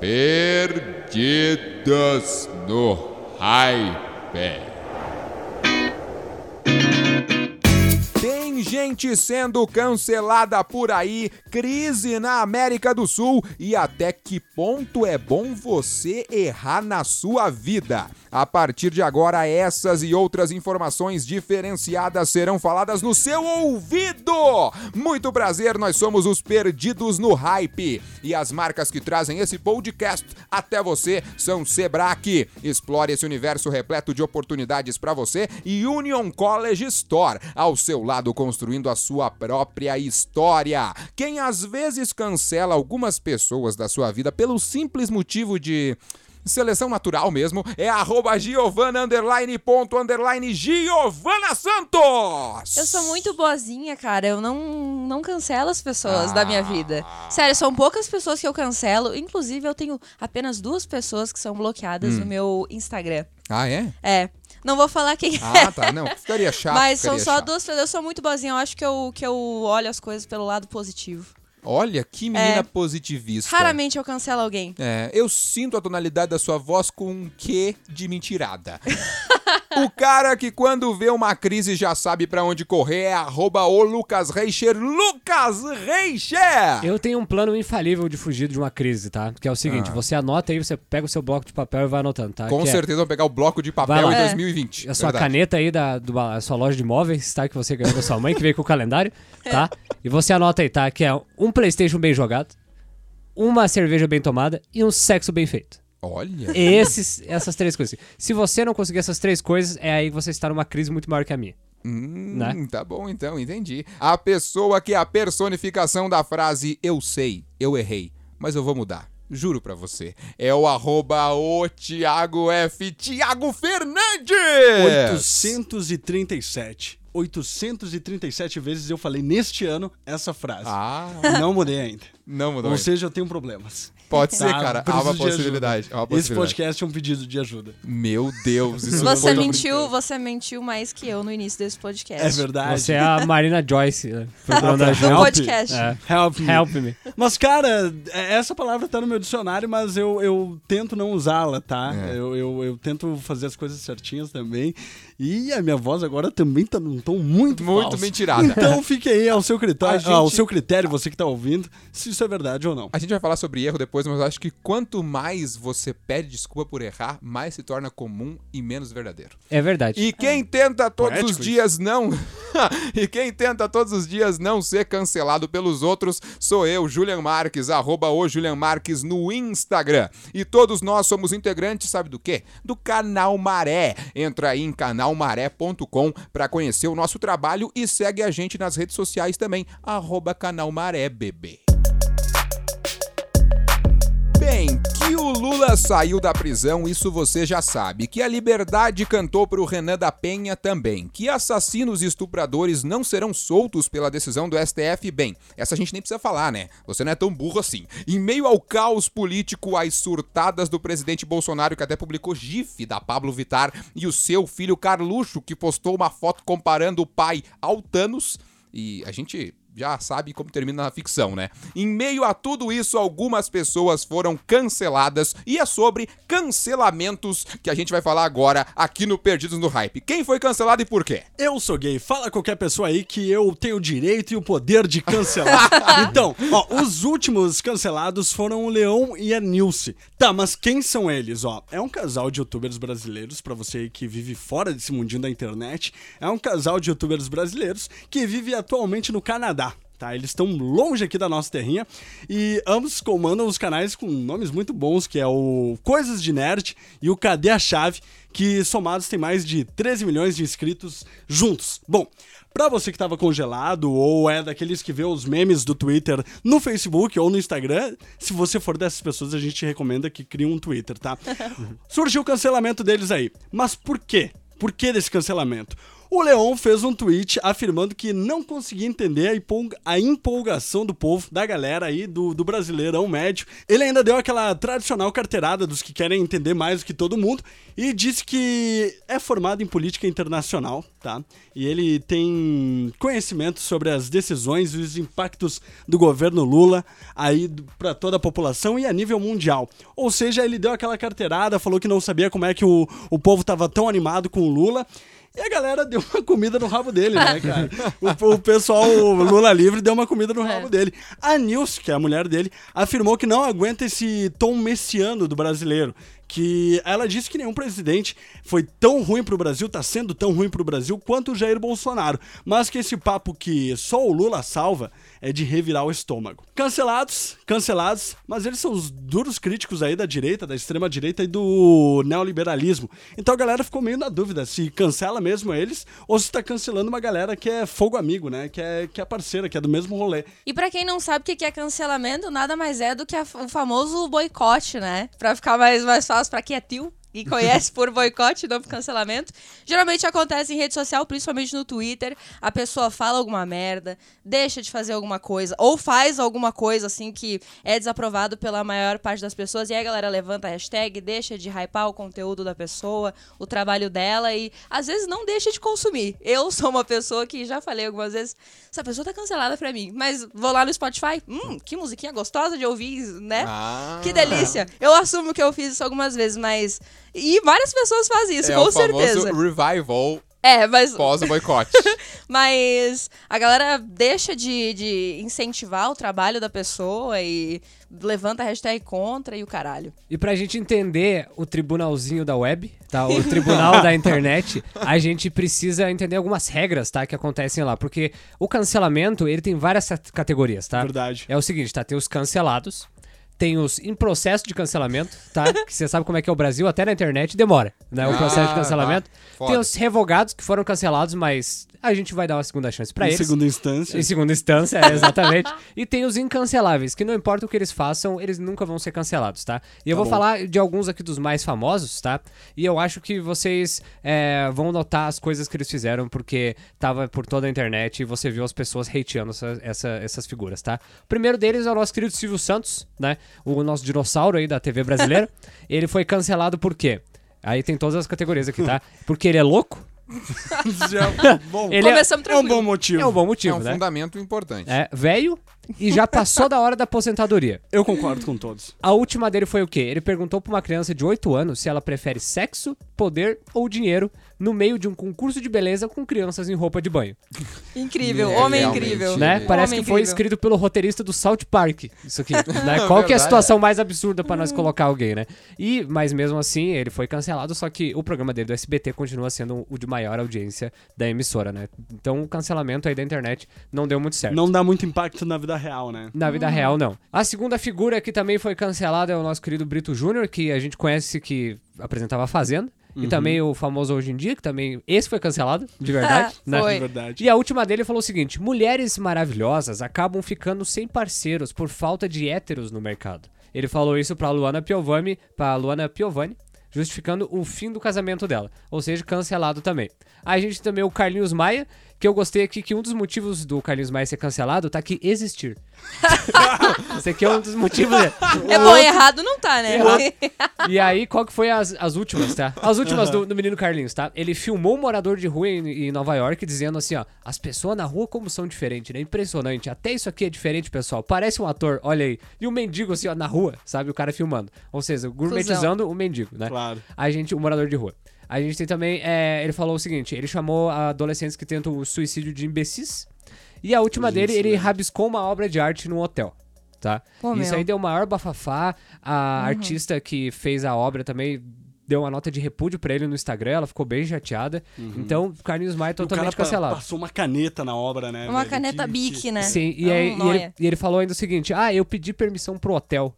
Perdidos no Hype. Gente sendo cancelada por aí, crise na América do Sul e até que ponto é bom você errar na sua vida. A partir de agora, essas e outras informações diferenciadas serão faladas no seu ouvido. Muito prazer, nós somos os Perdidos no Hype e as marcas que trazem esse podcast até você são Sebrae. Explore esse universo repleto de oportunidades para você e Union College Store, ao seu lado construindo a sua própria história. Quem às vezes cancela algumas pessoas da sua vida pelo simples motivo de seleção natural mesmo, é arroba Giovana underline ponto underline Giovana Santos! Eu sou muito boazinha, cara. Eu não, não cancelo as pessoas ah. da minha vida. Sério, são poucas pessoas que eu cancelo. Inclusive, eu tenho apenas duas pessoas que são bloqueadas hum. no meu Instagram. Ah, é? É. Não vou falar quem ah, é. Ah, tá. Não, ficaria chato. Mas são só chato. duas pessoas. Eu sou muito boazinha. Eu acho que eu, que eu olho as coisas pelo lado positivo. Olha, que menina é, positivista. Raramente eu cancelo alguém. É, eu sinto a tonalidade da sua voz com um quê de mentirada. o cara que quando vê uma crise já sabe para onde correr é arroba o Lucas Reicher. Lucas Reicher! Eu tenho um plano infalível de fugir de uma crise, tá? Que é o seguinte, ah. você anota aí, você pega o seu bloco de papel e vai anotando, tá? Com que é certeza é... vou pegar o bloco de papel em é. 2020. A sua verdade. caneta aí da do, a sua loja de móveis, tá? Que você ganhou da sua mãe, que veio com o calendário, tá? E você anota aí, tá? Que é um PlayStation bem jogado, uma cerveja bem tomada e um sexo bem feito. Olha. Esses, essas três coisas. Se você não conseguir essas três coisas, é aí que você está numa crise muito maior que a minha. Hum, né? Tá bom, então, entendi. A pessoa que é a personificação da frase eu sei, eu errei, mas eu vou mudar. Juro pra você. É o arroba o Thiago F. Thiago Fernandes! 837. 837 vezes eu falei neste ano essa frase. Ah. Não mudei ainda. Não mudou. Ou ainda. seja, eu tenho problemas. Pode ser, tá, cara. Há uma possibilidade, há uma possibilidade. Esse podcast é um pedido de ajuda. Meu Deus, isso você mentiu, você mentiu mais que eu no início desse podcast. É verdade. Você é a Marina Joyce, né? Procurando ajuda. podcast. É. Help me. Help me. Mas, cara, é, essa palavra tá no meu dicionário, mas eu, eu tento não usá-la, tá? É. Eu, eu, eu, tento fazer as coisas certinhas também. E a minha voz agora também tá num tom muito Muito falso. mentirada. Então fique aí ao seu critério, gente... ao seu critério, você que tá ouvindo, se isso é verdade ou não. A gente vai falar sobre erro depois, mas eu acho que quanto mais você pede desculpa por errar, mais se torna comum e menos verdadeiro. É verdade. E quem tenta todos Poético os dias isso. não. e quem tenta todos os dias não ser cancelado pelos outros sou eu, Julian Marques, arroba o Julian Marques no Instagram. E todos nós somos integrantes, sabe do quê? Do canal Maré. Entra aí em canalmaré.com para conhecer o nosso trabalho e segue a gente nas redes sociais também, arroba canal Maré, bebê. Bem, que o Lula saiu da prisão, isso você já sabe. Que a Liberdade cantou pro Renan da Penha também. Que assassinos e estupradores não serão soltos pela decisão do STF, bem, essa a gente nem precisa falar, né? Você não é tão burro assim. Em meio ao caos político, às surtadas do presidente Bolsonaro, que até publicou gif da Pablo Vitar, e o seu filho Carluxo, que postou uma foto comparando o pai ao Thanos, e a gente já sabe como termina na ficção, né? Em meio a tudo isso, algumas pessoas foram canceladas e é sobre cancelamentos que a gente vai falar agora aqui no Perdidos no Hype. Quem foi cancelado e por quê? Eu sou gay. Fala qualquer pessoa aí que eu tenho o direito e o poder de cancelar. então, ó, os últimos cancelados foram o Leão e a Nilce. Tá, mas quem são eles, ó? É um casal de youtubers brasileiros, para você que vive fora desse mundinho da internet. É um casal de youtubers brasileiros que vive atualmente no Canadá. Tá, eles estão longe aqui da nossa terrinha e ambos comandam os canais com nomes muito bons, que é o Coisas de Nerd e o Cadê a Chave, que somados tem mais de 13 milhões de inscritos juntos. Bom, Pra você que tava congelado ou é daqueles que vê os memes do Twitter no Facebook ou no Instagram, se você for dessas pessoas, a gente recomenda que crie um Twitter, tá? Surgiu o cancelamento deles aí. Mas por quê? Por que desse cancelamento? O Leon fez um tweet afirmando que não conseguia entender a, empolga- a empolgação do povo, da galera aí, do, do brasileirão médio. Ele ainda deu aquela tradicional carteirada dos que querem entender mais do que todo mundo e disse que é formado em política internacional, tá? E ele tem conhecimento sobre as decisões e os impactos do governo Lula aí para toda a população e a nível mundial. Ou seja, ele deu aquela carteirada, falou que não sabia como é que o, o povo tava tão animado com o Lula. E a galera deu uma comida no rabo dele, né, cara? O, o pessoal, o Lula livre, deu uma comida no rabo dele. A Nilce, que é a mulher dele, afirmou que não aguenta esse tom messiano do brasileiro. Que ela disse que nenhum presidente foi tão ruim pro Brasil, tá sendo tão ruim pro Brasil quanto o Jair Bolsonaro. Mas que esse papo que só o Lula salva é de revirar o estômago. Cancelados, cancelados, mas eles são os duros críticos aí da direita, da extrema direita e do neoliberalismo. Então a galera ficou meio na dúvida se cancela mesmo eles ou se tá cancelando uma galera que é fogo amigo, né? Que é, que é parceira, que é do mesmo rolê. E pra quem não sabe o que é cancelamento, nada mais é do que a- o famoso boicote, né? Pra ficar mais, mais fácil pra quem é tio e conhece por boicote, não por cancelamento. Geralmente acontece em rede social, principalmente no Twitter. A pessoa fala alguma merda, deixa de fazer alguma coisa, ou faz alguma coisa assim que é desaprovado pela maior parte das pessoas, e aí a galera levanta a hashtag, deixa de hypar o conteúdo da pessoa, o trabalho dela, e às vezes não deixa de consumir. Eu sou uma pessoa que já falei algumas vezes, essa pessoa tá cancelada pra mim, mas vou lá no Spotify, hum, que musiquinha gostosa de ouvir, né? Ah. Que delícia. Eu assumo que eu fiz isso algumas vezes, mas. E várias pessoas fazem isso, é com o certeza. revival É, mas. pós o boicote. Mas a galera deixa de, de incentivar o trabalho da pessoa e levanta a hashtag contra e o caralho. E pra gente entender o tribunalzinho da web, tá? O tribunal da internet, a gente precisa entender algumas regras, tá? Que acontecem lá. Porque o cancelamento, ele tem várias cat- categorias, tá? Verdade. É o seguinte, tá? Tem os cancelados, tem os em processo de cancelamento, tá? que você sabe como é que é o Brasil, até na internet demora, né? O Ah, processo de cancelamento. tá. Foda. Tem os revogados que foram cancelados, mas a gente vai dar uma segunda chance pra em eles. segunda instância. Em segunda instância, é, exatamente. e tem os incanceláveis, que não importa o que eles façam, eles nunca vão ser cancelados, tá? E eu Tá vou bom. falar de alguns aqui dos mais famosos, tá? E eu acho que vocês é, vão notar as coisas que eles fizeram, porque tava por toda a internet e você viu as pessoas hateando essa, essa- essas figuras, tá? O primeiro deles é o nosso querido Silvio Santos, né? O nosso dinossauro aí da TV brasileira. ele foi cancelado por quê? Aí tem todas as categorias aqui, tá? Porque ele é louco. Já é bom. Ele é, Começamos é um bom motivo. é um bom é motivo, um né? fundamento importante. É, velho e já passou da hora da aposentadoria. Eu concordo com todos. A última dele foi o quê? Ele perguntou pra uma criança de 8 anos se ela prefere sexo, poder ou dinheiro no meio de um concurso de beleza com crianças em roupa de banho. Incrível, É, homem realmente. incrível. Né? Parece Homem que foi incrível. escrito pelo roteirista do South Park. Isso aqui. Né? Qual que é a situação mais absurda pra nós colocar alguém, né? E, mas mesmo assim, ele foi cancelado, só que o programa dele do SBT continua sendo o de maior audiência da emissora, né? Então o cancelamento aí da internet não deu muito certo. Não dá muito impacto na vida real, né? Na vida real, não. A segunda figura que também foi cancelada é o nosso querido Brito Júnior, que a gente conhece que apresentava a Fazenda. E também o famoso Hoje em Dia, que também. Esse foi cancelado, de verdade. né? Foi. É verdade. E a última dele falou o seguinte: mulheres maravilhosas acabam ficando sem parceiros por falta de héteros no mercado. Ele falou isso pra Luana Piovani, pra Luana Piovani, justificando o fim do casamento dela. Ou seja, cancelado também. Aí a gente também o Carlinhos Maia, que eu gostei aqui que um dos motivos do Carlinhos Maia ser cancelado tá aqui existir. Esse aqui é um dos motivos. né? É bom, errado não tá, né? E aí, qual que foi as, as últimas, tá? As últimas do, do menino Carlinhos, tá? Ele filmou um morador de rua em, em Nova York dizendo assim, ó, as pessoas na rua como são diferentes, né? Impressionante. Até isso aqui é diferente, pessoal. Parece um ator, olha aí. E o mendigo, assim, ó, na rua, sabe? O cara filmando. Ou seja, gourmetizando o mendigo, né? Claro. A gente, o morador de rua. A gente tem também, é, ele falou o seguinte, ele chamou adolescentes que tentam o suicídio de imbecis. E a última dele, ele rabiscou uma obra de arte num hotel. Tá? Pô, Isso meu. aí deu maior bafafá. A artista que fez a obra também deu uma nota de repúdio pra ele no Instagram, ela ficou bem chateada. Então, Carlinhos Maia o cara totalmente pa- cancelado. passou uma caneta na obra, né? Uma velho? caneta Que- Bic, que- né? Sim, e, É um aí, e, ele, e ele falou ainda o seguinte: ah, eu pedi permissão pro hotel.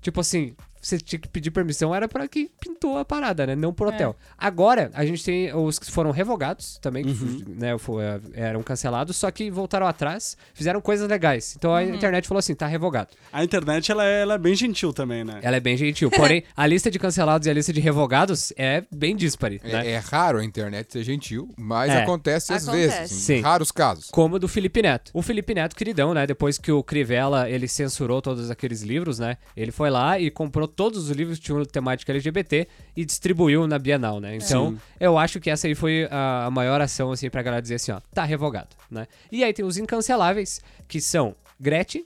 Tipo assim, você tinha que pedir permissão, era pra quem pintou a parada, né? Não pro hotel. Agora, a gente tem os que foram revogados também, que fu- né, foi- eram cancelados, só que voltaram atrás, fizeram coisas legais. Então a internet falou assim, tá revogado. A internet, ela é, ela é bem gentil também, né? Ela é bem gentil. Porém, a lista de cancelados e a lista de revogados é bem dispare, né? É, é raro a internet ser gentil, mas É. acontece às Acontece. vezes, em Sim. raros casos. Como o do Felipe Neto. O Felipe Neto, queridão, né? Depois que o Crivella, ele censurou todos aqueles livros, né? Ele foi lá e comprou todos os livros que tinham temática LGBT e distribuiu na Bienal, né? Então, Sim. eu acho que essa aí foi a, a maior ação, assim, pra galera dizer assim, ó, tá revogado, né? E aí tem os incanceláveis, que são Gretchen,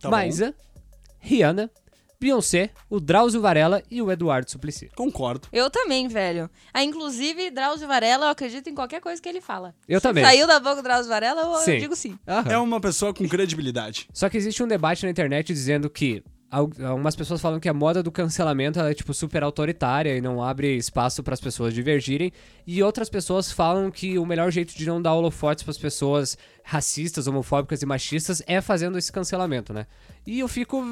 Tá bom. Maísa, Rihanna, Beyoncé, o Drauzio Varela e o Eduardo Suplicy. Concordo. Eu também, velho. Ah, inclusive, Drauzio Varela, eu acredito em qualquer coisa que ele fala. Eu Se também. Saiu da boca do Drauzio Varela, eu, Sim. digo sim. Aham. É uma pessoa com credibilidade. Só que existe um debate na internet dizendo que algumas pessoas falam que a moda do cancelamento ela é tipo super autoritária e não abre espaço para as pessoas divergirem, e outras pessoas falam que o melhor jeito de não dar holofotes para as pessoas racistas, homofóbicas e machistas é fazendo esse cancelamento, né? E eu fico,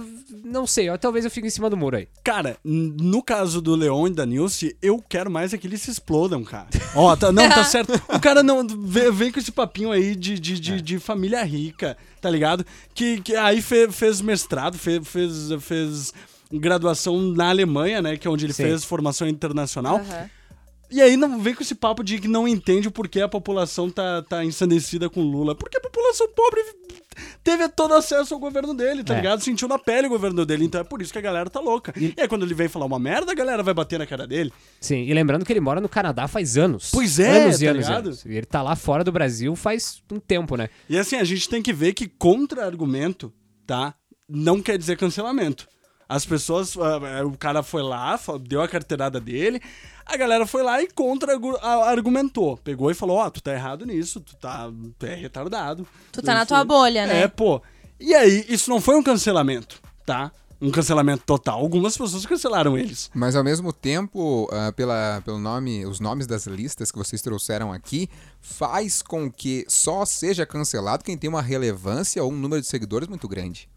não sei, ó, talvez eu fique em cima do muro aí. Cara, no caso do Leon e da Nilce, eu quero mais é que eles se explodam, cara. Ó, tá, não, tá certo. O cara não vem, vem com esse papinho aí de, de, de, de família rica, tá ligado? Que, que aí fe- fez mestrado, fe- fez, fez graduação na Alemanha, né? Que é onde ele Sim. fez formação internacional. Aham. E aí não vem com esse papo de que não entende o porquê a população tá, tá ensandecida com Lula. Porque a população pobre teve todo acesso ao governo dele, tá É. ligado? Sentiu na pele o governo dele. Então é por isso que a galera tá louca. E, aí quando ele vem falar uma merda, a galera vai bater na cara dele. Sim, e lembrando que ele mora no Canadá faz anos. Pois é, anos e tá anos, e ligado? anos. E ele tá lá fora do Brasil faz um tempo, né? E assim, a gente tem que ver que contra-argumento, tá? Não quer dizer cancelamento. As pessoas, ah, o cara foi lá, deu a carteirada dele, a galera foi lá e contra-argumentou. Pegou e falou: Ó, tu tá errado nisso, tu tá tu é retardado. Tu tá na tua bolha, né? É, pô. E aí, isso não foi um cancelamento, tá? Um cancelamento total. Algumas pessoas cancelaram eles. Mas ao mesmo tempo, ah, pela, pelo nome, os nomes das listas que vocês trouxeram aqui, faz com que só seja cancelado quem tem uma relevância ou um número de seguidores muito grande.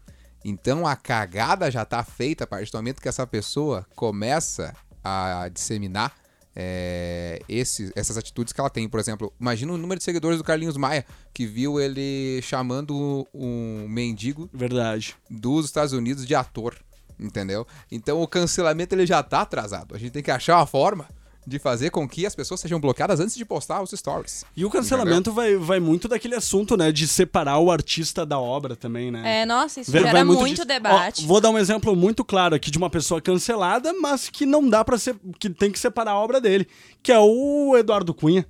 Então a cagada já tá feita a partir do momento que essa pessoa começa a disseminar é, esses- essas atitudes que ela tem. Por exemplo, imagina o número de seguidores do Carlinhos Maia, que viu ele chamando um mendigo Verdade. dos Estados Unidos de ator, entendeu? Então o cancelamento ele já tá atrasado. A gente tem que achar uma forma de fazer com que as pessoas sejam bloqueadas antes de postar os stories. E o cancelamento vai, vai muito daquele assunto, né? De separar o artista da obra também, né? É, nossa, isso Vai- gera vai muito, disso. debate. Ó, vou dar um exemplo muito claro aqui de uma pessoa cancelada, mas que não dá pra ser. que tem que separar a obra dele, que é o Eduardo Cunha.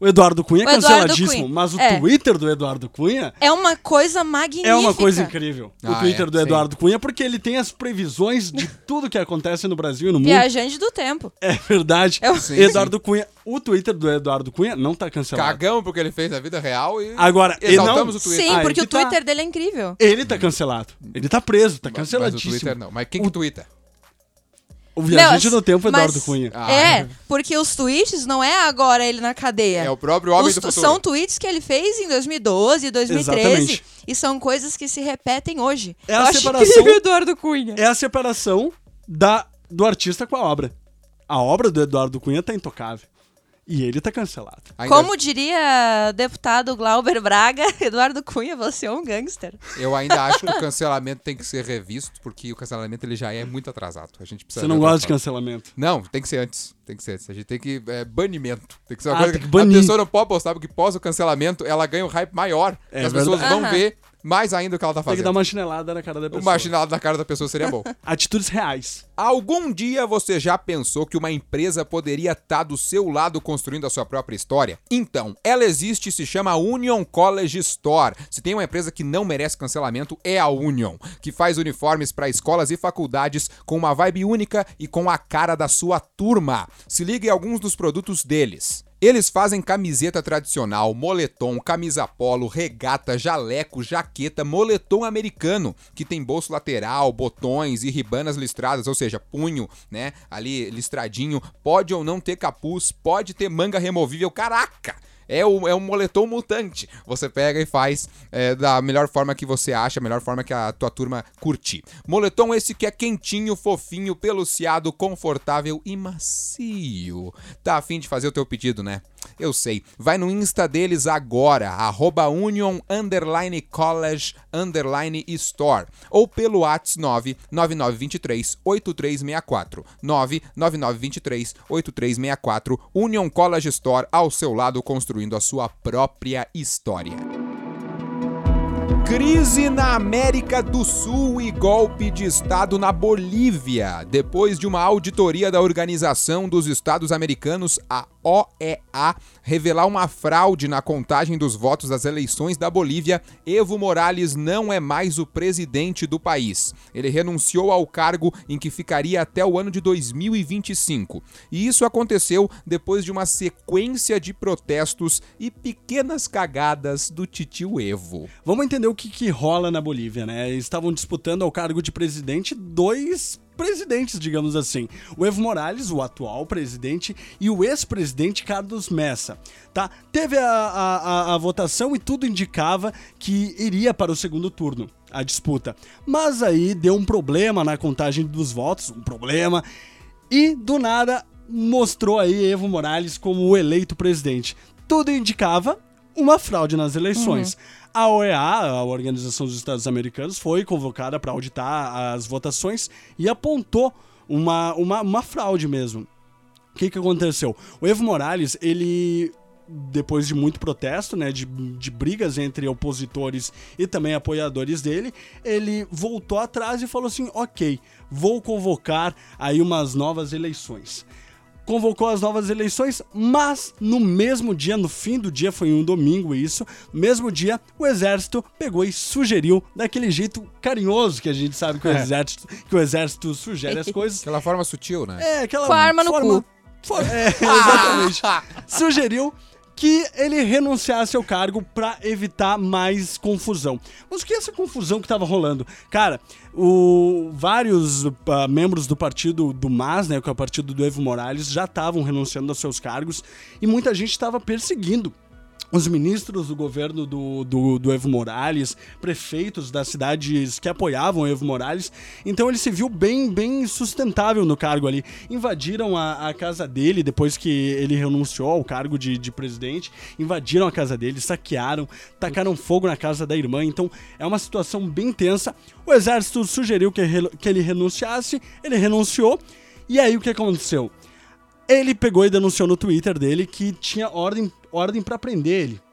O Eduardo Cunha é O canceladíssimo, Cunha. mas o É. Twitter do Eduardo Cunha É uma coisa magnífica. é uma coisa incrível. o Ah, Twitter é, do sim. Eduardo Cunha, porque ele tem as previsões de tudo que acontece no Brasil e no mundo. Viajante do tempo. É verdade. Eu- Sim, Eduardo Cunha, o Twitter do Eduardo Cunha não tá cancelado. Cagão porque ele fez na vida real e Agora, exaltamos não- o Twitter. Sim, Aí porque que o tá. Twitter dele é incrível. Ele tá cancelado. Ele tá preso, tá Mas- Mas o canceladíssimo. Twitter não. Mas quem que twitta? O viajante no tempo, Eduardo mas- Cunha. Ah. É, porque os tweets não é agora ele na cadeia. É o próprio homem Os- do futuro. São tweets que ele fez em 2012, 2013. Exatamente. E são coisas que se repetem hoje. É Eu a separação- incrível o Eduardo Cunha. É a separação da, do artista com a obra. A obra do Eduardo Cunha tá intocável. E ele tá cancelado. Ainda- Como diria deputado Glauber Braga, Eduardo Cunha, você é um gangster. Eu ainda acho que o cancelamento tem que ser revisto, porque o cancelamento ele já é muito atrasado. A gente precisa Você não gosta de cancelamento. Não, tem que ser antes. Tem que ser antes. A gente tem que. É, banimento. Tem que ser uma Ah, coisa tem que, que banir. a pessoa não pode postar, porque pós o cancelamento ela ganha um hype maior. É as pessoas verdade. vão Aham. ver mais ainda o que ela tá Tem que fazendo. dar uma chinelada na cara da pessoa. Uma chinelada na cara da pessoa seria bom. Atitudes reais. Algum dia você já pensou que uma empresa poderia estar do seu lado construindo a sua própria história? Então, ela existe e se chama Union College Store. Se tem uma empresa que não merece cancelamento, é a Union, que faz uniformes para escolas e faculdades com uma vibe única e com a cara da sua turma. Se ligue em alguns dos produtos deles. Eles fazem camiseta tradicional, moletom, camisa polo, regata, jaleco, jaqueta, moletom americano, que tem bolso lateral, botões e ribanas listradas, ou seja, punho, né, ali listradinho, pode ou não ter capuz, pode ter manga removível, caraca! É, o, é um moletom mutante. Você pega e faz é, da melhor forma que você acha, a melhor forma que a tua turma curtir. Moletom esse que é quentinho, fofinho, peluciado, confortável e macio. Tá afim de fazer o teu pedido, né? Eu sei. Vai no Insta deles agora, arroba union underline college underline store. Ou pelo Whats 99923 8364. 99923 8364. Union College Store ao seu lado, construindo a sua própria história. Crise na América do Sul e golpe de Estado na Bolívia. Depois de uma auditoria da Organização dos Estados Americanos, a OEA, revelar uma fraude na contagem dos votos das eleições da Bolívia, Evo Morales não é mais o presidente do país. Ele renunciou ao cargo em que ficaria até o ano de 2025. E isso aconteceu depois de uma sequência de protestos e pequenas cagadas do titio Evo. Vamos entender o que, que rola na Bolívia, né? Estavam disputando ao cargo de presidente dois presidentes, digamos assim. O Evo Morales, o atual presidente, e o ex-presidente Carlos Messa. Tá? Teve a, a, a, votação e tudo indicava que iria para o segundo turno a disputa. Mas aí deu um problema na contagem dos votos, um problema, e do nada mostrou aí Evo Morales como o eleito presidente. Tudo indicava uma fraude nas eleições. A OEA, a Organização dos Estados Americanos, foi convocada para auditar as votações e apontou uma, uma, uma fraude mesmo. O que, que aconteceu? O Evo Morales, ele depois de muito protesto, né, de, de brigas entre opositores e também apoiadores dele, ele voltou atrás e falou assim: ok, vou convocar aí umas novas eleições. Convocou as novas eleições, mas no mesmo dia, no fim do dia, foi um domingo isso, no mesmo dia, o exército pegou e sugeriu, daquele jeito carinhoso que a gente sabe que o É. exército, que o exército sugere as coisas. Aquela forma sutil, né? É, aquela Com a arma no forma... cu. For- É, exatamente. Sugeriu que ele renunciasse ao cargo pra evitar mais confusão. Mas o que é essa confusão que tava rolando? Cara, o, vários ah, membros do partido do MAS, né, que é o partido do Evo Morales, já estavam renunciando aos seus cargos e muita gente estava perseguindo os ministros do governo do, do, do Evo Morales, prefeitos das cidades que apoiavam Evo Morales. Então ele se viu bem, bem sustentável no cargo ali. Invadiram a, a casa dele depois que ele renunciou ao cargo de, de presidente. Invadiram a casa dele, saquearam, tacaram fogo na casa da irmã. Então é uma situação bem tensa. O exército sugeriu que, que ele renunciasse, ele renunciou. E aí o que aconteceu? Ele pegou e denunciou no Twitter dele que tinha ordem, ordem para prender ele.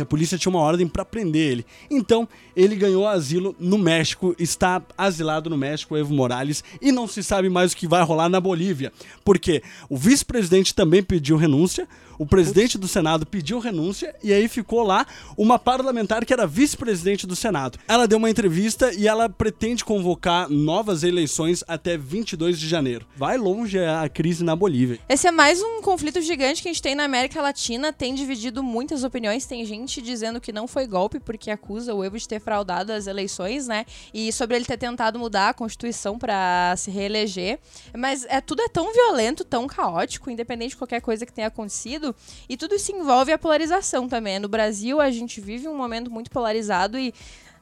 A polícia tinha uma ordem para prender ele. Então, ele ganhou asilo no México, está asilado no México, Evo Morales, e não se sabe mais o que vai rolar na Bolívia. Porque o vice-presidente também pediu renúncia, o presidente do Senado pediu renúncia, e aí ficou lá uma parlamentar que era vice-presidente do Senado. Ela deu uma entrevista e ela pretende convocar novas eleições até 22 de janeiro. Vai longe a crise na Bolívia. Esse é mais um conflito gigante que a gente tem na América Latina, tem dividido muitas opiniões, tem gente dizendo que não foi golpe porque acusa o Evo de ter fraudado as eleições, né? E sobre ele ter tentado mudar a Constituição pra se reeleger. Mas é tudo é tão violento, tão caótico, independente de qualquer coisa que tenha acontecido, e tudo isso envolve a polarização também. No Brasil, a gente vive um momento muito polarizado e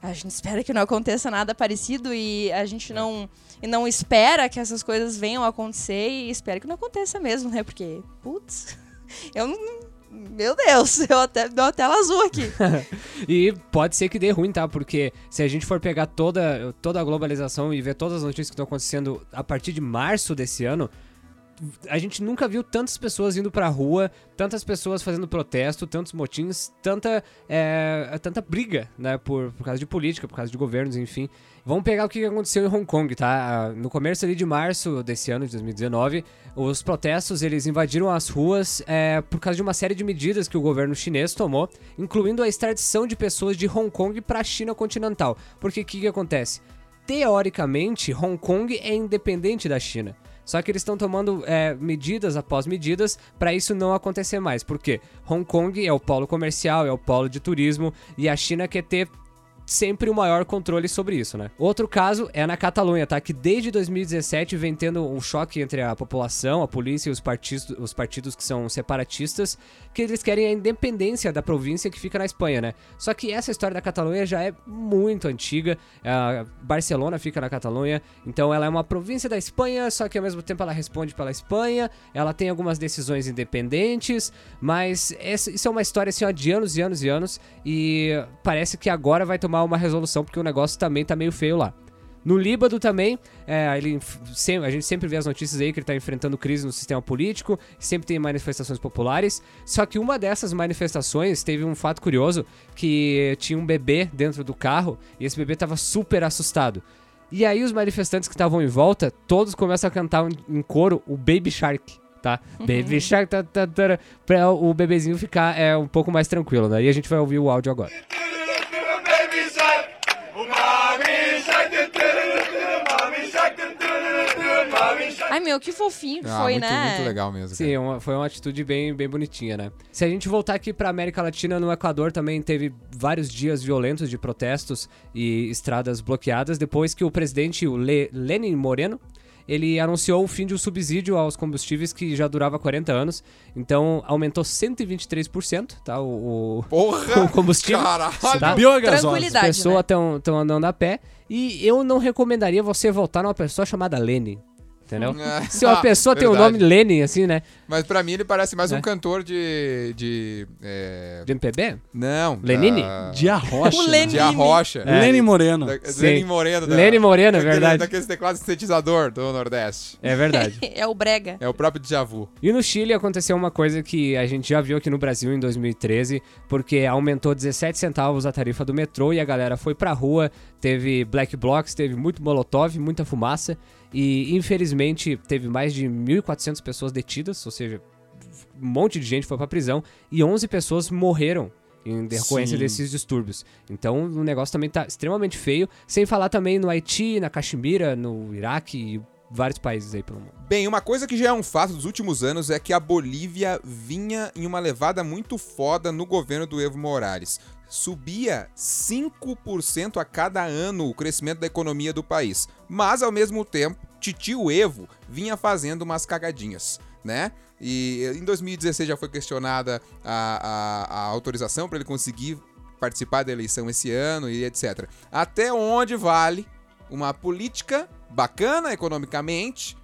a gente espera que não aconteça nada parecido e a gente não, e não espera que essas coisas venham a acontecer e espera que não aconteça mesmo, né? Porque, putz, eu não. Meu Deus, eu até deu uma tela azul aqui. E pode ser que dê ruim, tá? Porque se a gente for pegar toda, toda a globalização e ver todas as notícias que estão acontecendo a partir de março desse ano, a gente nunca viu tantas pessoas indo pra rua, tantas pessoas fazendo protesto, tantos motins, tanta, é, tanta briga, né? Por, por causa de política, por causa de governos, enfim. Vamos pegar o que aconteceu em Hong Kong, tá? Ah, No começo ali de março desse ano, de 2019, os protestos, eles invadiram as ruas é, por causa de uma série de medidas que o governo chinês tomou, incluindo a extradição de pessoas de Hong Kong para a China continental. Porque o que, que acontece? Teoricamente, Hong Kong é independente da China. Só que eles estão tomando é, medidas após medidas para isso não acontecer mais. Porque Hong Kong é o polo comercial, é o polo de turismo e a China quer ter sempre o maior controle sobre isso, né? Outro caso é na Catalunha, tá? Que desde 2017 vem tendo um choque entre a população, a polícia e os partidos, os partidos que são separatistas, que eles querem a independência da província que fica na Espanha, né? Só que essa história da Catalunha já é muito antiga. A Barcelona fica na Catalunha, então ela é uma província da Espanha, só que ao mesmo tempo ela responde pela Espanha, ela tem algumas decisões independentes, mas essa- isso é uma história assim, ó, de anos e anos e anos, e parece que agora vai tomar uma resolução, porque o negócio também tá meio feio lá. No Líbano também, é, ele, a gente sempre vê as notícias aí que ele está enfrentando crise no sistema político, sempre tem manifestações populares. Só que uma dessas manifestações teve um fato curioso, que tinha um bebê dentro do carro e esse bebê estava super assustado. E aí os manifestantes que estavam em volta, todos começam a cantar em coro o Baby Shark, tá? Baby Shark, tá, tá, tá, pra o bebezinho ficar é, um pouco mais tranquilo. Daí a gente vai ouvir o áudio agora. Meu, que fofinho que Ah, foi, muito, né? muito legal mesmo. Sim, uma- foi uma atitude bem, bem bonitinha, né? Se a gente voltar aqui pra América Latina, no Equador também teve vários dias violentos de protestos e estradas bloqueadas depois que o presidente, o Le- Lenin Moreno, ele anunciou o fim de um subsídio aos combustíveis que já durava 40 anos. Então aumentou 123%, tá? O, o, Porra! o combustível. Caralho! Tá? Biogasosa. Tranquilidade. As pessoas estão andando a pé. E eu não recomendaria você votar numa pessoa chamada Lenin. Entendeu? É. Se uma Ah, pessoa tem o verdade. nome Lenin, assim, né? Mas pra mim ele parece mais É. um cantor de. de. é, De MPB? Não. Lenine? da- De Arrocha. O né? Lenin. De Arrocha. É. Lenin Moreno. Da, Sim. Lenin Moreno. Da, Lenin Moreno, é verdade. Daqueles teclados sintetizador do Nordeste. É verdade. É o Brega. É o próprio Djavu. E no Chile aconteceu uma coisa que a gente já viu aqui no Brasil em 2013, porque aumentou 17 centavos a tarifa do metrô e a galera foi pra rua, teve black blocs, teve muito molotov, muita fumaça e infelizmente teve mais de 1.400 pessoas detidas, ou seja, um monte de gente foi pra prisão e 11 pessoas morreram em decorrência Sim. desses distúrbios. Então o negócio também tá extremamente feio, sem falar também no Haiti, na Caxemira, no Iraque e vários países aí pelo mundo. Bem, uma coisa que já é um fato dos últimos anos é que a Bolívia vinha em uma levada muito foda no governo do Evo Morales. Subia 5% a cada ano o crescimento da economia do país. Mas, ao mesmo tempo, Titio Evo vinha fazendo umas cagadinhas, né? E em 2016 já foi questionada a, a- a autorização para ele conseguir participar da eleição esse ano e etc. Até onde vale uma política bacana economicamente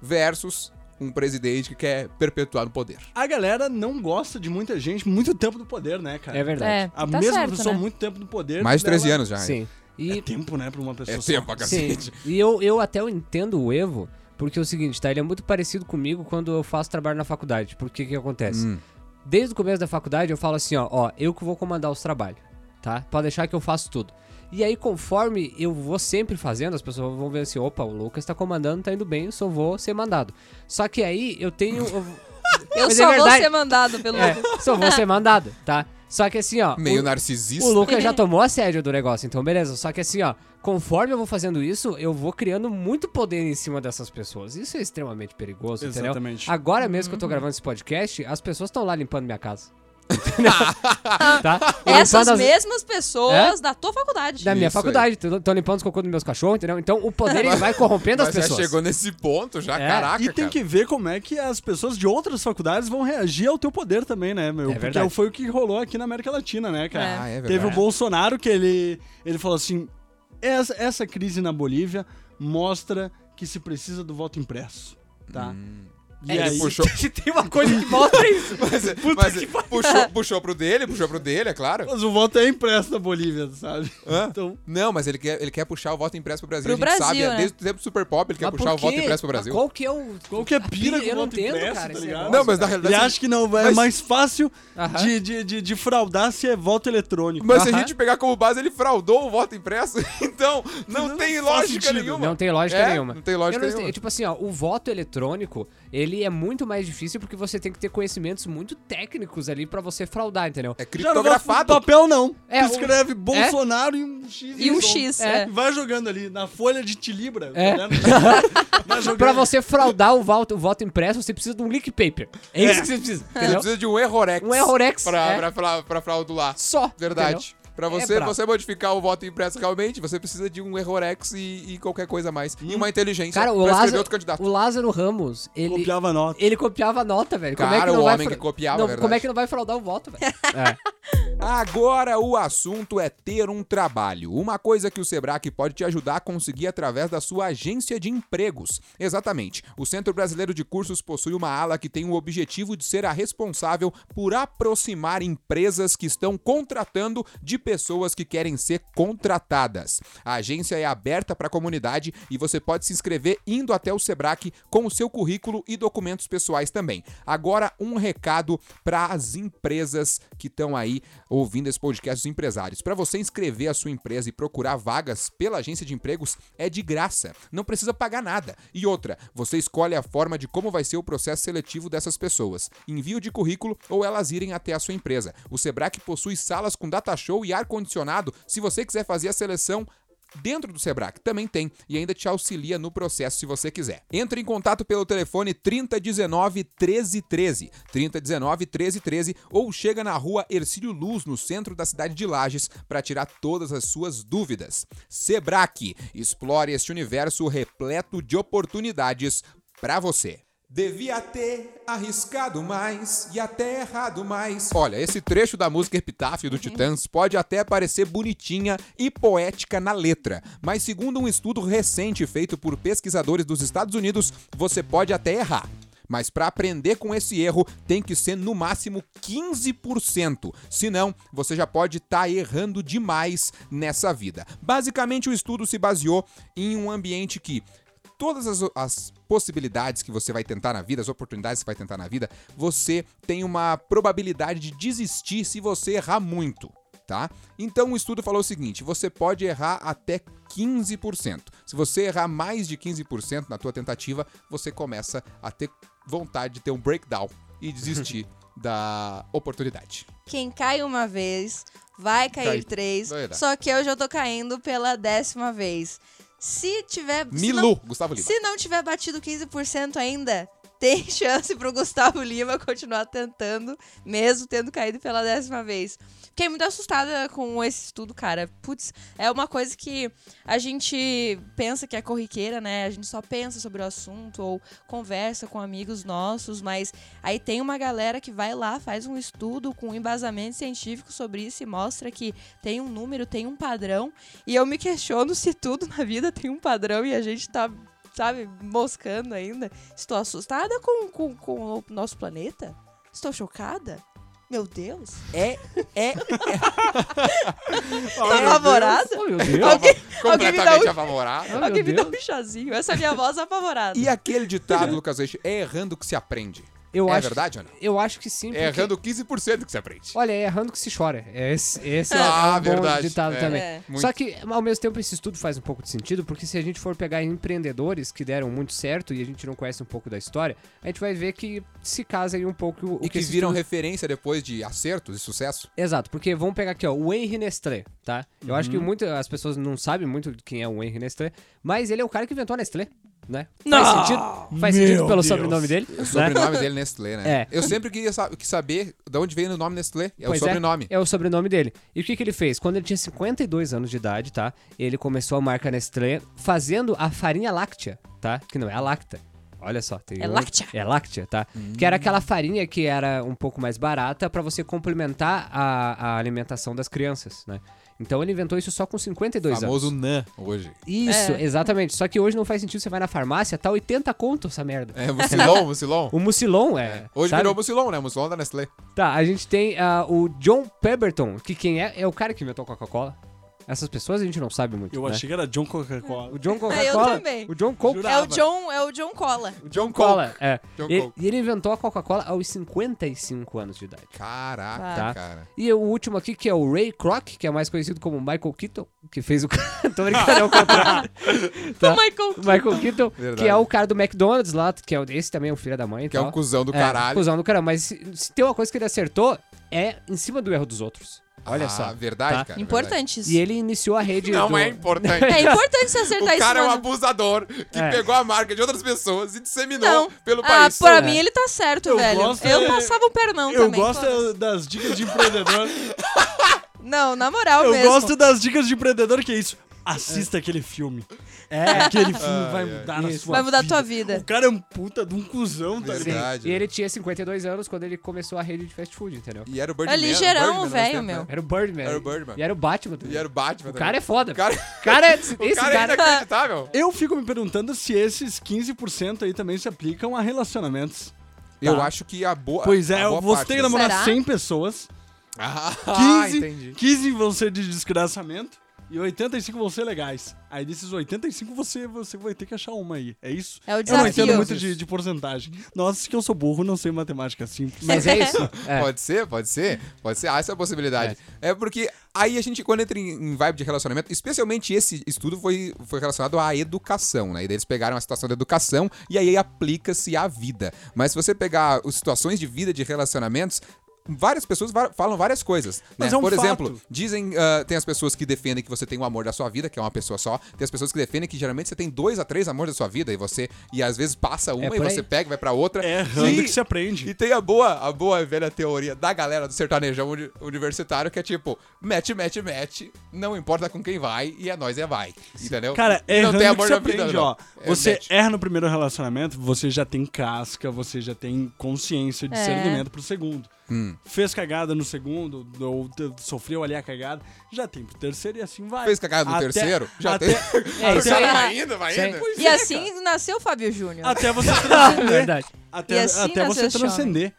versus um presidente que quer perpetuar no poder. A galera não gosta de muita gente muito tempo no poder, né, cara? É verdade. É, A tá mesma certo, pessoa né? muito tempo no poder. Mais de 13 dela- anos já. hein? Sim. E É tempo, né, pra uma pessoa É só. tempo Sim, cacete. e eu, eu até eu entendo o Evo, porque é o seguinte, tá? Ele é muito parecido comigo quando eu faço trabalho na faculdade. Porque que acontece? Hum. Desde o começo da faculdade eu falo assim, ó, ó, eu que vou comandar os trabalhos, tá? Pode deixar que eu faço tudo. E aí, conforme eu vou sempre fazendo, as pessoas vão ver assim, opa, o Lucas tá comandando, tá indo bem, eu só vou ser mandado. Só que aí eu tenho. Eu, Eu só é vou ser mandado pelo. é, só vou ser mandado, tá? Só que assim, ó. Meio o- narcisista. o Lucas já tomou a sério do negócio, então beleza. Só que assim, ó, conforme eu vou fazendo isso, eu vou criando muito poder em cima dessas pessoas. Isso é extremamente perigoso, entendeu? Exatamente. Agora mesmo que eu tô gravando esse podcast, as pessoas estão lá limpando minha casa. Tá? E Essas as- mesmas pessoas da tua faculdade. Da minha Isso faculdade, estão limpando os cocô dos meus cachorros, entendeu? Então o poder ele vai corrompendo as Mas já pessoas. chegou nesse ponto já, É, caraca, E tem cara. que ver como é que as pessoas de outras faculdades vão reagir ao teu poder também, né, meu? É Porque verdade. foi o que rolou aqui na América Latina, né, cara? Ah, é Teve verdade. o Bolsonaro que ele, ele falou assim: essa, essa crise na Bolívia mostra que se precisa do voto impresso, tá? Hum. E Ele aí, puxou, Se tem uma coisa que mostra isso. mas, mas puxou, puxou pro dele, puxou pro dele, é claro. mas o voto é impresso na Bolívia, sabe? Hã? Então, Não, mas ele quer, ele quer puxar o voto impresso pro Brasil. Pro a gente sabe, Brasil, é né? desde o tempo do Super Pop ele quer Mas puxar o voto impresso pro Brasil. Qual que é o. qual que é a pira com Eu o não voto entendo, impresso, cara, tá ligado? negócio. Não, mas na Ele realidade... acha que não, é Mas- mais fácil de, de, de, de fraudar se é voto eletrônico. Mas se a gente pegar como base, ele fraudou o voto impresso, então não, Não tem lógica sentido. nenhuma. Não tem lógica É, nenhuma. não tem lógica nenhuma. Tipo assim, ó, o voto eletrônico, ele é muito mais difícil porque você tem que ter conhecimentos muito técnicos ali pra você fraudar, entendeu? É criptografado. papel não. É, tu o- escreve Bolsonaro e um X. E um. X, É. é. Vai jogando ali na folha de tilibra. É. tá. Pra você fraudar o voto, o voto impresso, você precisa de um leak paper. É, isso É. que você precisa, Você entendeu? precisa de um errorex. Um errorex, Pra, é. pra, pra, pra fraudular. Só. Verdade. entendeu? Pra você, brabo. você modificar o voto impresso realmente, você precisa de um Errorex e, e qualquer coisa mais. E uma inteligência Cara, o pra escrever Lázaro, outro candidato. o Lázaro Ramos, ele Copiava nota. ele copiava a nota, velho. Como é Cara, que não o vai homem fra- que copiava, não, verdade. Como é que não vai fraudar o voto, velho? É. Agora o assunto é ter um trabalho. Uma coisa que o Sebrae pode te ajudar a conseguir através da sua agência de empregos. Exatamente. O Centro Brasileiro de Cursos possui uma ala que tem o objetivo de ser a responsável por aproximar empresas que estão contratando de pessoas que querem ser contratadas. A agência é aberta para a comunidade e você pode se inscrever indo até o Sebrae com o seu currículo e documentos pessoais também. Agora, um recado para as empresas que estão aí ouvindo esse podcast, os empresários. Para você inscrever a sua empresa e procurar vagas pela agência de empregos é de graça, não precisa pagar nada. E outra, você escolhe a forma de como vai ser o processo seletivo dessas pessoas. Envio de currículo ou elas irem até a sua empresa. O Sebrae possui salas com data show e ar condicionado. Se você quiser fazer a seleção dentro do Sebrae, também tem, e ainda te auxilia no processo se você quiser. Entre em contato pelo telefone 3019 1313, 3019 1313 ou chega na rua Ercílio Luz, no centro da cidade de Lages, para tirar todas as suas dúvidas. Sebrae, explore este universo repleto de oportunidades para você. Devia ter arriscado mais e até errado mais. Olha, esse trecho da música Epitáfio do Titãs pode até parecer bonitinha e poética na letra, mas segundo um estudo recente feito por pesquisadores dos Estados Unidos, você pode até errar. Mas para aprender com esse erro, tem que ser no máximo 15%. Senão, você já pode estar errando demais nessa vida. Basicamente, o estudo se baseou em um ambiente que todas as, as possibilidades que você vai tentar na vida, as oportunidades que você vai tentar na vida, você tem uma probabilidade de desistir se você errar muito, tá? Então o estudo falou o seguinte: você pode errar até 15%. Se você errar mais de 15% na tua tentativa, você começa a ter vontade de ter um breakdown e desistir da oportunidade. Quem cai uma vez, vai cair Cai. três. Vai dar. Só que eu já tô caindo pela décima vez. Se tiver. se Milu, não- Gustavo Lima. Se não tiver batido 15% ainda, tem chance pro Gustavo Lima continuar tentando, mesmo tendo caído pela décima vez. Fiquei muito assustada com esse estudo, cara. Putz, é uma coisa que a gente pensa que é corriqueira, né? A gente só pensa sobre o assunto ou conversa com amigos nossos, mas aí tem uma galera que vai lá, faz um estudo com embasamento científico sobre isso e mostra que tem um número, tem um padrão. E eu me questiono se tudo na vida tem um padrão e a gente tá sabe, moscando ainda. Estou assustada com, com, com o nosso planeta. Estou chocada. Meu Deus. É, é Tô apavorada. Oh, meu Deus. Alguém, alguém me dá completamente um, apavorado. Oh, meu alguém me dá um chazinho. Essa é a minha voz apavorada. E aquele ditado, Lucas Leite, é errando que se aprende. Eu é acho, verdade ou não? Eu acho que sim. É porque- errando 15% que se aprende. Olha, é errando que se chora. É Esse, esse é, Ah, é um bom verdade. ditado É. também. É. Só que, ao mesmo tempo, esse estudo faz um pouco de sentido, porque se a gente for pegar empreendedores que deram muito certo e a gente não conhece um pouco da história, a gente vai ver que se casa aí um pouco o E que esse viram estudo- referência depois de acertos e sucesso. Exato, porque vamos pegar aqui, ó, o Henry Nestlé, tá? Eu acho que Uhum. muitas as pessoas não sabem muito quem é o Henry Nestlé, mas ele é o cara que inventou a Nestlé, né? Não! Faz sentido? Faz Meu sentido pelo Deus. sobrenome dele, O né? sobrenome dele é Nestlé, né? É. Eu sempre queria saber de onde veio o nome Nestlé. É Pois o sobrenome. É, o sobrenome dele. E o que, que ele fez? Quando ele tinha 52 anos de idade, tá? Ele começou a marca Nestlé fazendo a farinha láctea, tá? Que não é a lacta. Olha só, tem É um- láctea. É láctea, tá? Que era aquela farinha que era um pouco mais barata pra você complementar a, a alimentação das crianças, né? Então ele inventou isso só com 52 famoso anos. NAN hoje. Isso, É. exatamente. Só que hoje não faz sentido, você vai na farmácia, tá 80 conto essa merda. É, Mucilon, Mucilon. O Mucilon é. Hoje sabe? virou Mucilon, né? Mucilon da Nestlé. Tá, a gente tem ah, o John Pemberton, que quem é? É o cara que inventou a Coca-Cola. Essas pessoas a gente não sabe muito. Eu né? achei que era John Coca-Cola. O John Ah, eu Coca-Cola. também. O John. Jura- É o. John, é o John Cola. O John Cola, é. John E, Coke. ele inventou a Coca-Cola aos 55 anos de idade. Caraca, Tá. cara. E o último aqui, que é o Ray Kroc, que é mais conhecido como Michael Keaton, que fez o. Tô brincando, é o contrário. Tá? O Michael. O Michael Keaton, Verdade. que é o cara do McDonald's lá, que é o, esse também é o filho da mãe. Que é tal. um cuzão do É, caralho. Cuzão do caralho. Mas se, se tem uma coisa que ele acertou, é em cima do erro dos outros. Olha ah, só. verdade, Tá? cara. Importante isso. E ele iniciou a rede. Não do... é importante. É importante você O acertar isso. cara é um abusador que É. pegou a marca de outras pessoas e disseminou Não. pelo Ah, país. pra É. mim ele tá certo, Eu velho. gosto eu é- passava um pernão Eu também. gosto foda-se. é das dicas de empreendedor. Não, na moral Eu mesmo. gosto das dicas de empreendedor que é isso. Assista aquele filme. É, aquele filme vai mudar na sua Vai mudar a vida. tua vida. O cara é um puta de um cuzão, tá ligado? Verdade. E ele tinha 52 anos quando ele começou a rede de fast food, entendeu? E era o Birdman. É ligeirão, Birdman, ao velho, meu. né? Era o Birdman. Era o Birdman. E era o Batman também. E era o Batman. O cara é foda. O cara, cara, esse o cara é cara... inacreditável. Eu fico me perguntando se esses 15% aí também se aplicam a relacionamentos. Eu Tá. acho que a boa. Pois é, a boa você tem que namorar Será? 100 pessoas, Ah, 15, entendi. 15 vão ser de desgraçamento e 85 vão ser legais. Aí desses 85 você, você vai ter que achar uma aí. É isso? É o Eu não desafio. entendo muito de, de porcentagem. Nossa, que eu sou burro, não sei matemática assim. Mas é isso. É. Pode ser, pode ser, pode ser. Há essa possibilidade. É. porque aí a gente, quando entra em, em vibe de relacionamento, especialmente esse estudo foi, foi relacionado à educação, né? E daí eles pegaram a situação da educação e aí aplica-se à vida. Mas se você pegar as situações de vida de relacionamentos, Várias pessoas falam várias coisas. Mas né? é um Por fato. exemplo, dizem. ah, tem as pessoas que defendem que você tem o amor da sua vida, que é uma pessoa só. Tem as pessoas que defendem que geralmente você tem dois a três amores da sua vida e você. E às vezes passa uma É e você pega e vai pra outra. É errando que se aprende. e tem a boa, a boa velha teoria da galera do sertanejão uni- universitário, que é tipo, mete, mete, mete, não importa com quem vai, e é nós é vai. Entendeu? Cara, é não tem que amor se na aprende, vida, ó. não. É, Você erra no primeiro relacionamento, você já tem casca, você já tem consciência, É. discernimento pro segundo. Hum. Fez cagada no segundo, ou sofreu ali a cagada, já tem pro terceiro e assim vai. Fez cagada no Até- terceiro? Já até, tem. É isso até, aí. Vai indo, vai indo. E assim nasceu o Fábio Júnior. até você É transcender. verdade. até assim até você transcender.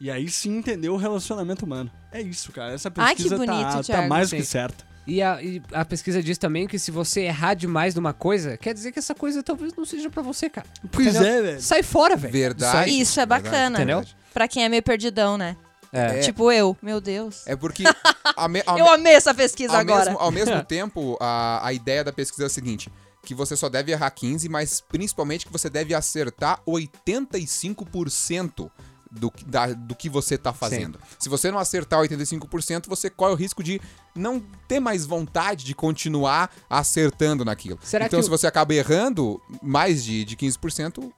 E aí sim entender o relacionamento humano. É isso, cara. Essa Ai, pesquisa tá, bonito, tá Thiago. mais do que certa. E a, e a pesquisa diz também que se você errar demais numa coisa, quer dizer que essa coisa talvez não seja pra você, cara. Pois Entendeu? é, velho. Sai fora, velho. Verdade. Isso é bacana. Entendeu? Pra quem é meio perdidão, né? É. É. Tipo eu. Meu Deus. É porque. a me- a Eu me- amei essa pesquisa ao, agora. mesmo, ao mesmo tempo, a, a ideia da pesquisa é a seguinte: que você só deve errar 15, mas principalmente que você deve acertar 85% do, que- da- do que você tá fazendo. Se você não acertar 85%, você corre o risco de não ter mais vontade de continuar acertando naquilo. Será então, que se o- você acaba errando mais de, de 15%,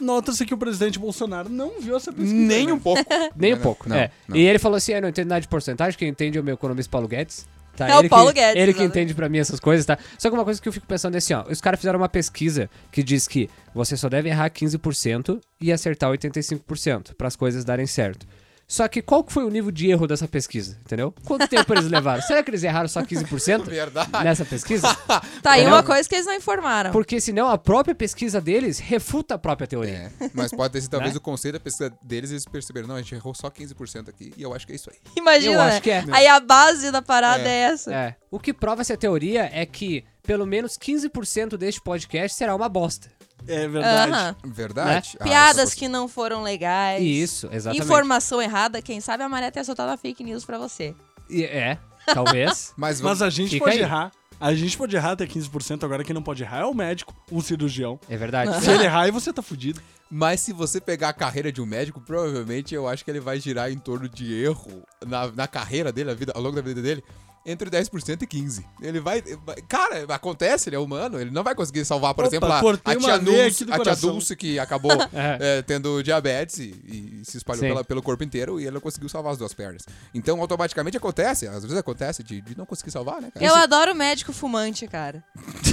Nota-se que o presidente Bolsonaro não viu essa pesquisa. nem né? um pouco. Nem um pouco. não, é. não. E ele falou assim: eu não entendo nada de porcentagem, quem entende é o meu economista Paulo Guedes. Tá? É o Paulo que, Guedes, Ele que entende pra mim essas coisas, tá? Só que uma coisa que eu fico pensando é assim, ó. Os caras fizeram uma pesquisa que diz que você só deve errar 15% e acertar 85% para as coisas darem certo. Só que qual que foi o nível de erro dessa pesquisa, entendeu? Quanto tempo eles levaram? Será que eles erraram só 15% Verdade. nessa pesquisa? Tá aí uma coisa que eles não informaram. Porque senão a própria pesquisa deles refuta a própria teoria. É, mas pode ter sido talvez Né? o conceito da pesquisa deles eles perceberam, não, a gente errou só 15% aqui, e eu acho que é isso aí. Imagina, Eu acho que é. Aí a base da parada é, É. essa. É. O que prova essa teoria é que pelo menos 15% deste podcast será uma bosta. É verdade. Aham. Verdade? Ah, Piadas que não foram legais. Isso, exatamente. Informação errada, quem sabe a Maria tenha soltado a fake news pra você. E- É, talvez. Mas, Mas a gente Fica pode aí. errar. A gente pode errar até 15%, agora quem não pode errar é o médico, um cirurgião. É verdade. Se ele errar, aí você tá fudido. Mas se você pegar a carreira de um médico, provavelmente eu acho que ele vai girar em torno de erro na, na carreira dele, na vida, ao longo da vida dele, entre 10% e 15%. Ele vai, Cara, acontece, ele é humano, ele não vai conseguir salvar, por Opa, exemplo, a, a tia, Dulce, a tia. Dulce, que acabou É. é, tendo diabetes e, e se espalhou pela- pelo corpo inteiro e ele não conseguiu salvar as duas pernas. Então, automaticamente acontece, às vezes acontece de, de não conseguir salvar, né, cara? Eu adoro médico fumante, cara.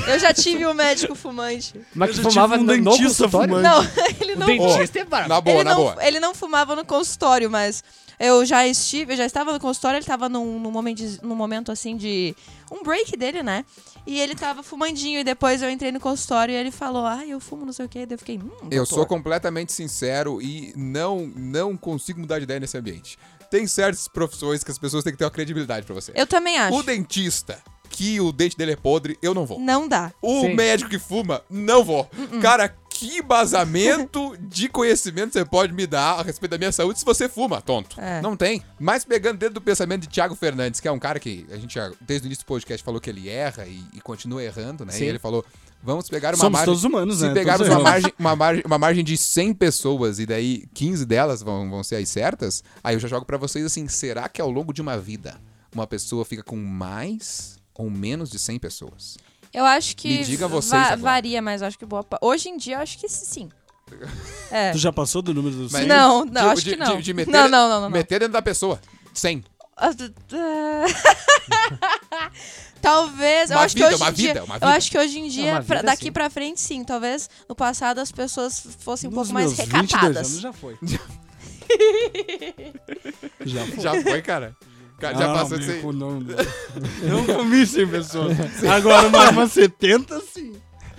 Eu já tive um médico fumante. Mas Eu que fumava um no, no dentista consultório? fumante. Não, ele O não dentista é brabo. Na boa, ele na não, boa. ele não fumava no consultório, mas eu já estive, eu já estava no consultório, ele estava num, num, momento, num momento assim de. um break dele, né? E ele tava fumandinho, e depois eu entrei no consultório e ele falou, ah, eu fumo, não sei o quê. Daí eu fiquei, hum. Eu doutor. sou completamente sincero e não, não consigo mudar de ideia nesse ambiente. Tem certas profissões que as pessoas têm que ter uma credibilidade pra você. Eu também acho. O dentista, que o dente dele é podre, eu não vou. Não dá. O Sim. médico que fuma, não vou. Uh-uh. Cara, que embasamento de conhecimento você pode me dar a respeito da minha saúde se você fuma, tonto? É. Não tem. Mas pegando dentro do pensamento de Thiago Fernandes, que é um cara que a gente já, desde o início do podcast falou que ele erra e, e continua errando, né? Sim. E ele falou, vamos pegar uma Somos margem... todos humanos, se né? pegarmos uma margem, uma, margem, uma margem de 100 pessoas e daí 15 delas vão, vão ser as certas, aí eu já jogo pra vocês assim, será que ao longo de uma vida uma pessoa fica com mais ou menos de 100 pessoas? Eu acho que Me diga vocês va- agora. varia, mas eu acho que boa. pa- Hoje em dia eu acho que sim. É. Tu já passou do número dos Mas- 100? Não, não, De- acho de- que não. de- de meter- não, não, não, não, não. Meter dentro da pessoa. 100. Ah, Talvez, eu Uma acho vida, que hoje uma em dia, vida, uma eu vida. acho que hoje em dia, uma pra- vida, daqui sim. pra frente, sim. Talvez no passado as pessoas fossem um Nos pouco mais meus 22 recatadas. anos já foi. já foi. Já foi, cara? Cara, já Não, passou disso aí. Mico, Não, não comi 100 pessoas. Agora, uma, uma 70, sim.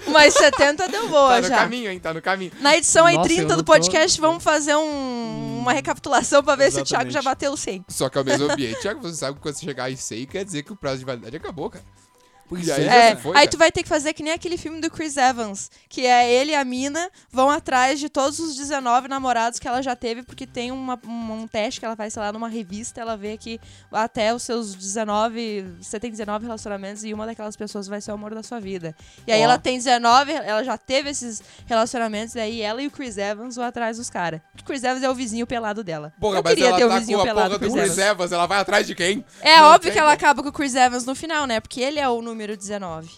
Mas 70 deu boa Tá no já. caminho, hein? Tá no caminho. Na edição aí Nossa, 30 eu do tô- podcast, vamos fazer um- uma recapitulação pra ver se o Thiago Exatamente. já bateu o 100. Só que é o mesmo ambiente. Tiago, você sabe que quando você chegar em 100, quer dizer que o prazo de validade acabou, cara. Aí É, foi, aí cara. tu vai ter que fazer que nem aquele filme do Chris Evans, que é ele e a mina vão atrás de todos os 19 namorados que ela já teve, porque tem uma- um, um teste que ela faz, sei lá, numa revista, ela vê que até os seus 19, você tem 19 relacionamentos e uma daquelas pessoas vai ser o amor da sua vida. E aí Ó. ela tem 19, ela já teve esses relacionamentos, e aí ela e o Chris Evans vão atrás dos caras. O Chris Evans é o vizinho pelado dela. Porra, Eu mas queria ela ter o tá vizinho com a pelado porra do Chris Chris Evans. Evans, ela vai atrás de quem? É Não óbvio tem que ela como. acaba com o Chris Evans no final, né? Porque ele é o número 19.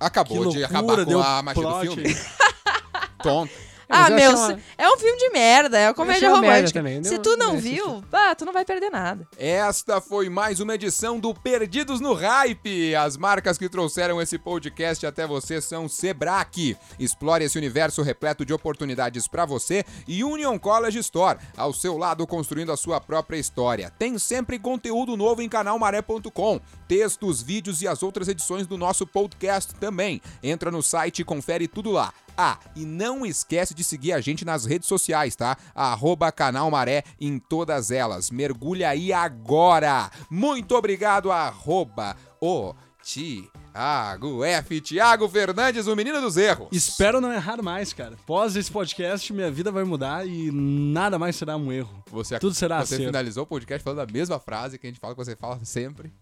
Acabou Que de acabar com deu a magia do filme. Tonto. Ah, meu, uma- é um filme de merda, é uma comédia romântica. também, Se tu não viu, ah, tu não vai perder nada. Esta foi mais uma edição do Perdidos no Hype. As marcas que trouxeram esse podcast até você são Sebrae. Explore esse universo repleto de oportunidades para você e Union College Store, ao seu lado construindo a sua própria história. Tem sempre conteúdo novo em canalmaré.com, textos, vídeos e as outras edições do nosso podcast também. Entra no site e confere tudo lá. Ah, e não esquece de seguir a gente nas redes sociais, tá? Arroba Canal Maré em todas elas. Mergulha aí agora! Muito obrigado, arroba o Tiago F. Tiago Fernandes, o menino dos erros. Espero não errar mais, cara. Após esse podcast, minha vida vai mudar e nada mais será um erro. Você, Tudo será Você acerto. finalizou o podcast falando a mesma frase que a gente fala que você fala sempre.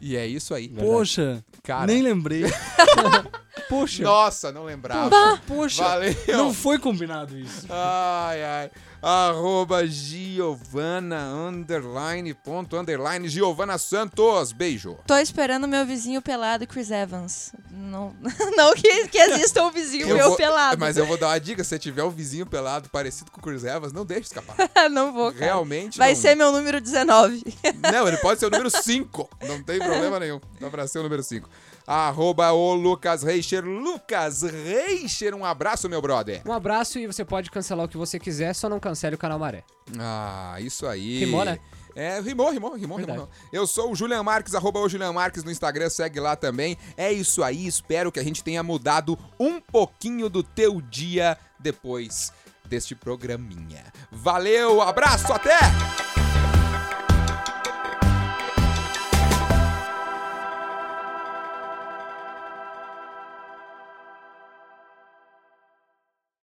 E é isso aí. Poxa, Cara. nem lembrei. Poxa, Nossa, não lembrava. poxa. Valeu. Não foi combinado isso. Ai, ai. Arroba Giovana, underline, ponto, underline, Giovana Santos. Beijo. Tô esperando meu vizinho pelado, Chris Evans. Não, não que, que exista um vizinho Eu meu vou- pelado. Mas eu vou dar uma dica: se você tiver um vizinho pelado parecido com o Chris Evans, não deixe escapar. não vou, cara. Realmente. Vai não... ser meu número 19. Não, ele pode ser o número 5. Não tem problema nenhum. Dá pra ser o número 5. Arroba o Lucas Reicher. Lucas Reicher, um abraço, meu brother. Um abraço e você pode cancelar o que você quiser, só não cancele o canal Maré. Ah, isso aí. Rimou, né? É, rimou, rimou, rimou, Verdade. rimou. Eu sou o Julian Marques, arroba o Julian Marques no Instagram, segue lá também. É isso aí, espero que a gente tenha mudado um pouquinho do teu dia depois deste programinha. Valeu, abraço, até!